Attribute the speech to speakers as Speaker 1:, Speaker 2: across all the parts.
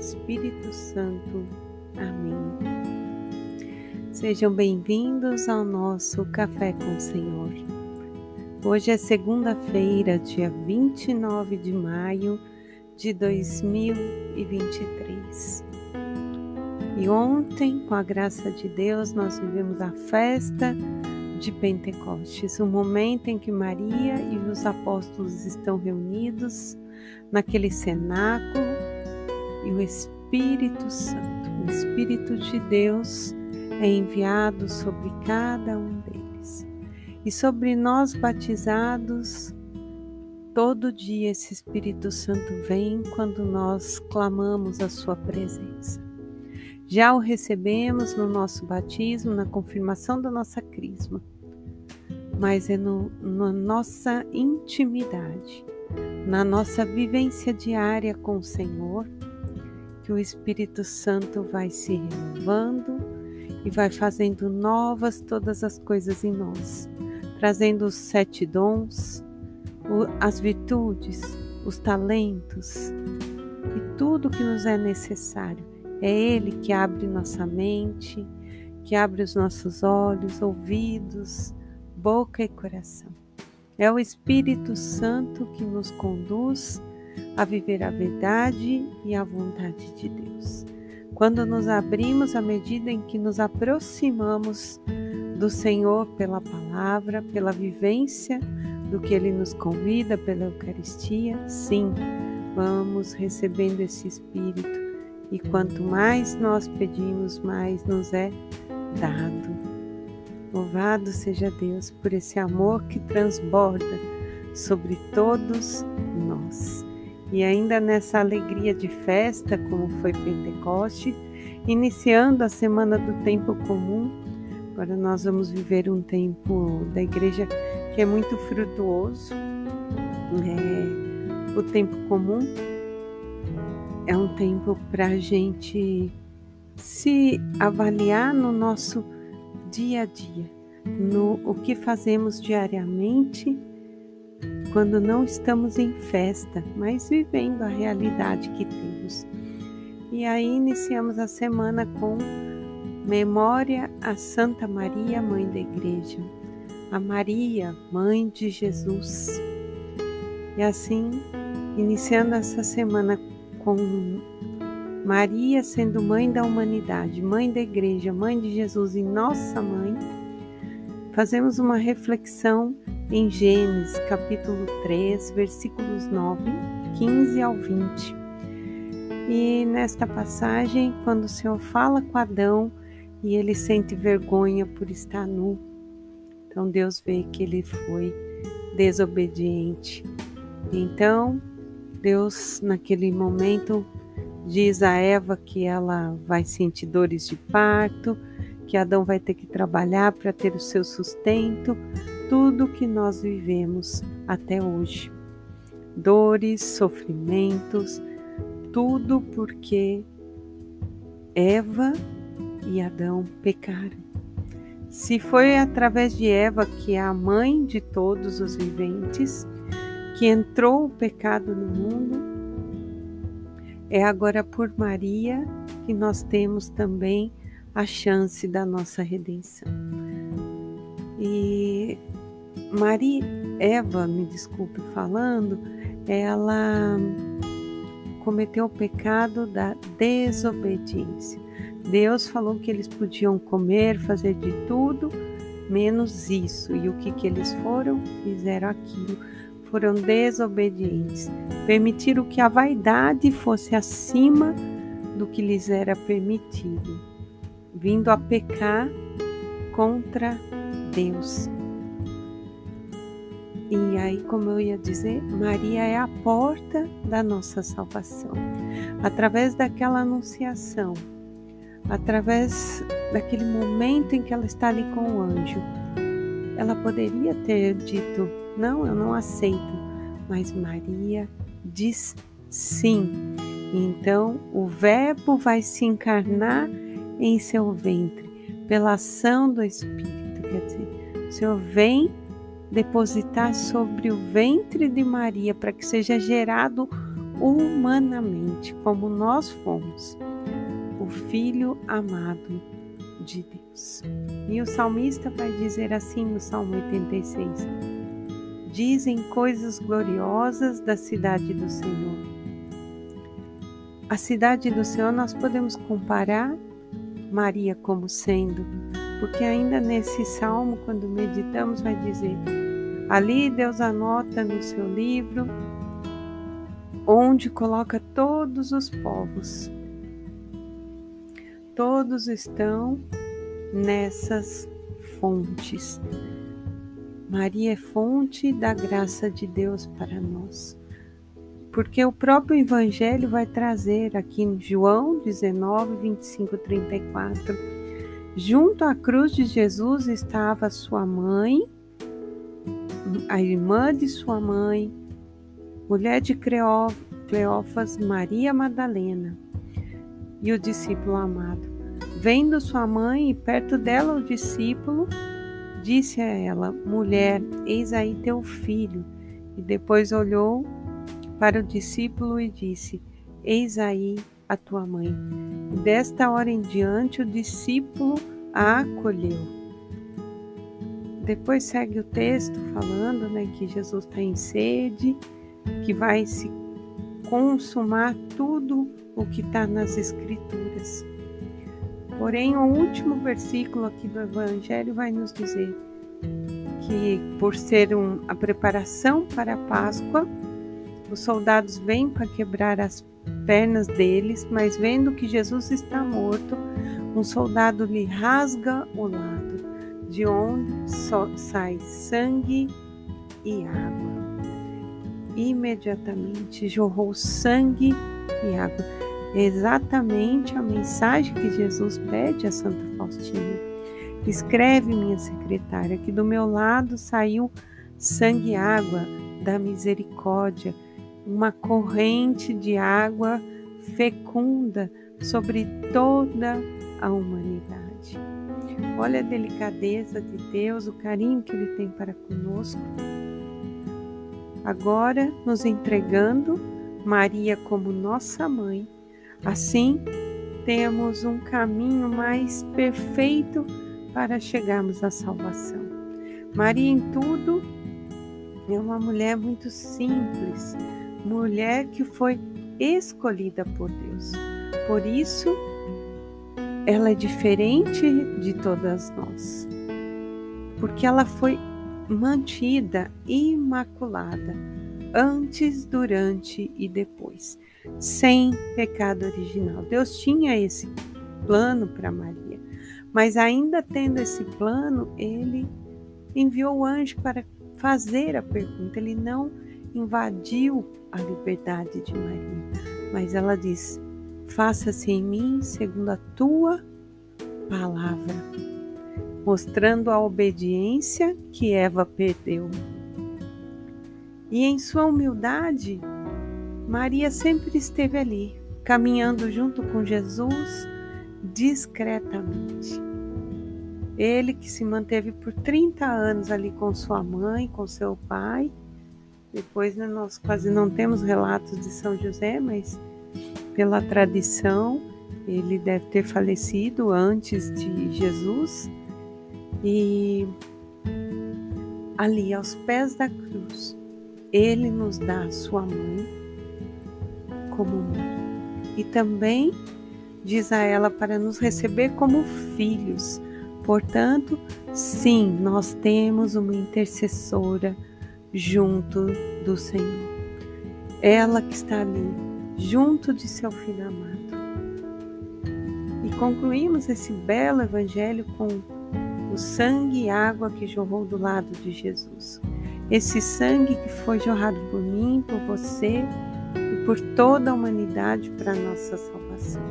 Speaker 1: Espírito Santo. Amém. Sejam bem-vindos ao nosso Café com o Senhor. Hoje é segunda-feira, dia 29 de maio de 2023. E ontem, com a graça de Deus, nós vivemos a festa de Pentecostes, o momento em que Maria e os apóstolos estão reunidos naquele cenáculo e o Espírito Santo, o Espírito de Deus, é enviado sobre cada um deles. E sobre nós batizados, todo dia esse Espírito Santo vem quando nós clamamos a Sua presença. Já o recebemos no nosso batismo, na confirmação da nossa crisma, mas é no, na nossa intimidade, na nossa vivência diária com o Senhor, que o Espírito Santo vai se renovando e vai fazendo novas todas as coisas em nós, trazendo os sete dons, as virtudes, os talentos e tudo que nos é necessário é Ele que abre nossa mente, que abre os nossos olhos, ouvidos, boca e coração. É o Espírito Santo que nos conduz a viver a verdade e a vontade de Deus. Quando nos abrimos à medida em que nos aproximamos do Senhor pela palavra, pela vivência do que Ele nos convida pela Eucaristia, sim, vamos recebendo esse Espírito e quanto mais nós pedimos, mais nos é dado. Louvado seja Deus por esse amor que transborda sobre todos nós. E ainda nessa alegria de festa, como foi Pentecoste, iniciando a semana do tempo comum, agora nós vamos viver um tempo da igreja que é muito frutuoso. É, o tempo comum é um tempo para a gente se avaliar no nosso dia a dia, no o que fazemos diariamente quando não estamos em festa, mas vivendo a realidade que temos. E aí iniciamos a semana com memória a Santa Maria, Mãe da Igreja, a Maria, Mãe de Jesus. E assim, iniciando essa semana com Maria sendo mãe da humanidade, mãe da igreja, mãe de Jesus e nossa mãe, fazemos uma reflexão em Gênesis capítulo 3, versículos 9, 15 ao 20. E nesta passagem, quando o Senhor fala com Adão e ele sente vergonha por estar nu, então Deus vê que ele foi desobediente. Então, Deus, naquele momento, diz a Eva que ela vai sentir dores de parto, que Adão vai ter que trabalhar para ter o seu sustento, tudo que nós vivemos até hoje. Dores, sofrimentos, tudo porque Eva e Adão pecaram. Se foi através de Eva, que é a mãe de todos os viventes, que entrou o pecado no mundo, é agora por Maria que nós temos também a chance da nossa redenção. E Maria, Eva, me desculpe falando, ela cometeu o pecado da desobediência. Deus falou que eles podiam comer, fazer de tudo, menos isso. E o que, que eles foram? Fizeram aquilo foram desobedientes, permitiram que a vaidade fosse acima do que lhes era permitido, vindo a pecar contra Deus. E aí, como eu ia dizer, Maria é a porta da nossa salvação. Através daquela anunciação, através daquele momento em que ela está ali com o anjo, ela poderia ter dito: Não, eu não aceito. Mas Maria diz sim. Então o Verbo vai se encarnar em seu ventre pela ação do Espírito. Quer dizer, o Senhor vem depositar sobre o ventre de Maria para que seja gerado humanamente, como nós fomos, o Filho amado de Deus. E o salmista vai dizer assim no Salmo 86: Dizem coisas gloriosas da cidade do Senhor. A cidade do Senhor nós podemos comparar Maria como sendo, porque ainda nesse salmo, quando meditamos, vai dizer: ali Deus anota no seu livro onde coloca todos os povos. Todos estão nessas fontes. Maria é fonte da graça de Deus para nós. Porque o próprio Evangelho vai trazer aqui em João 19, 25, 34. Junto à cruz de Jesus estava sua mãe, a irmã de sua mãe, mulher de Cleófas, Maria Madalena, e o discípulo amado. Vendo sua mãe e perto dela o discípulo, disse a ela: Mulher, eis aí teu filho. E depois olhou para o discípulo e disse: Eis aí a tua mãe. E desta hora em diante o discípulo a acolheu. Depois segue o texto falando né, que Jesus está em sede, que vai se consumar tudo o que está nas Escrituras. Porém, o último versículo aqui do Evangelho vai nos dizer que, por ser um, a preparação para a Páscoa, os soldados vêm para quebrar as pernas deles, mas vendo que Jesus está morto, um soldado lhe rasga o lado, de onde sai sangue e água. Imediatamente jorrou sangue e água exatamente a mensagem que Jesus pede a Santa Faustina. Escreve, minha secretária, que do meu lado saiu sangue e água da misericórdia, uma corrente de água fecunda sobre toda a humanidade. Olha a delicadeza de Deus, o carinho que Ele tem para conosco. Agora, nos entregando Maria como nossa mãe Assim, temos um caminho mais perfeito para chegarmos à salvação. Maria, em tudo, é uma mulher muito simples, mulher que foi escolhida por Deus. Por isso, ela é diferente de todas nós, porque ela foi mantida imaculada antes, durante e depois sem pecado original. Deus tinha esse plano para Maria, mas ainda tendo esse plano, ele enviou o anjo para fazer a pergunta. Ele não invadiu a liberdade de Maria, mas ela diz: Faça-se em mim segundo a tua palavra, mostrando a obediência que Eva perdeu. E em sua humildade, Maria sempre esteve ali, caminhando junto com Jesus discretamente. Ele que se manteve por 30 anos ali com sua mãe, com seu pai. Depois né, nós quase não temos relatos de São José, mas pela tradição ele deve ter falecido antes de Jesus. E ali aos pés da cruz, ele nos dá a sua mãe como mãe. E também diz a ela para nos receber como filhos. Portanto, sim, nós temos uma intercessora junto do Senhor. Ela que está ali, junto de seu filho amado. E concluímos esse belo evangelho com o sangue e água que jorrou do lado de Jesus. Esse sangue que foi jorrado por mim, por você, por toda a humanidade para a nossa salvação.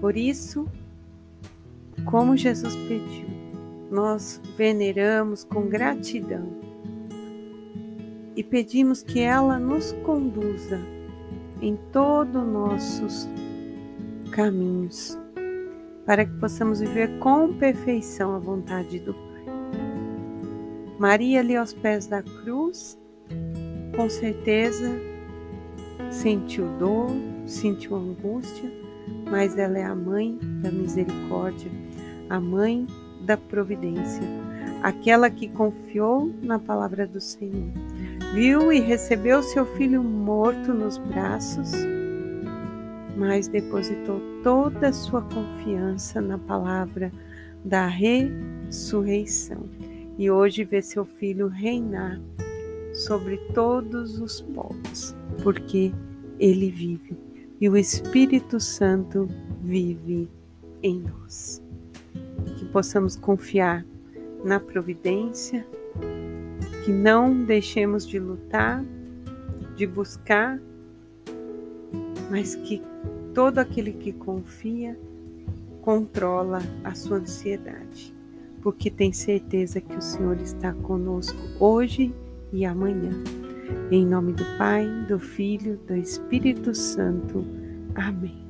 Speaker 1: Por isso, como Jesus pediu, nós veneramos com gratidão e pedimos que ela nos conduza em todos os nossos caminhos, para que possamos viver com perfeição a vontade do Pai. Maria ali aos pés da cruz, com certeza sentiu dor, sentiu angústia, mas ela é a mãe da misericórdia, a mãe da providência, aquela que confiou na palavra do Senhor. Viu e recebeu seu filho morto nos braços, mas depositou toda a sua confiança na palavra da ressurreição. E hoje vê seu filho reinar sobre todos os povos, porque ele vive e o Espírito Santo vive em nós. Que possamos confiar na providência, que não deixemos de lutar, de buscar, mas que todo aquele que confia controla a sua ansiedade, porque tem certeza que o Senhor está conosco hoje e amanhã. Em nome do Pai, do Filho, do Espírito Santo. Amém.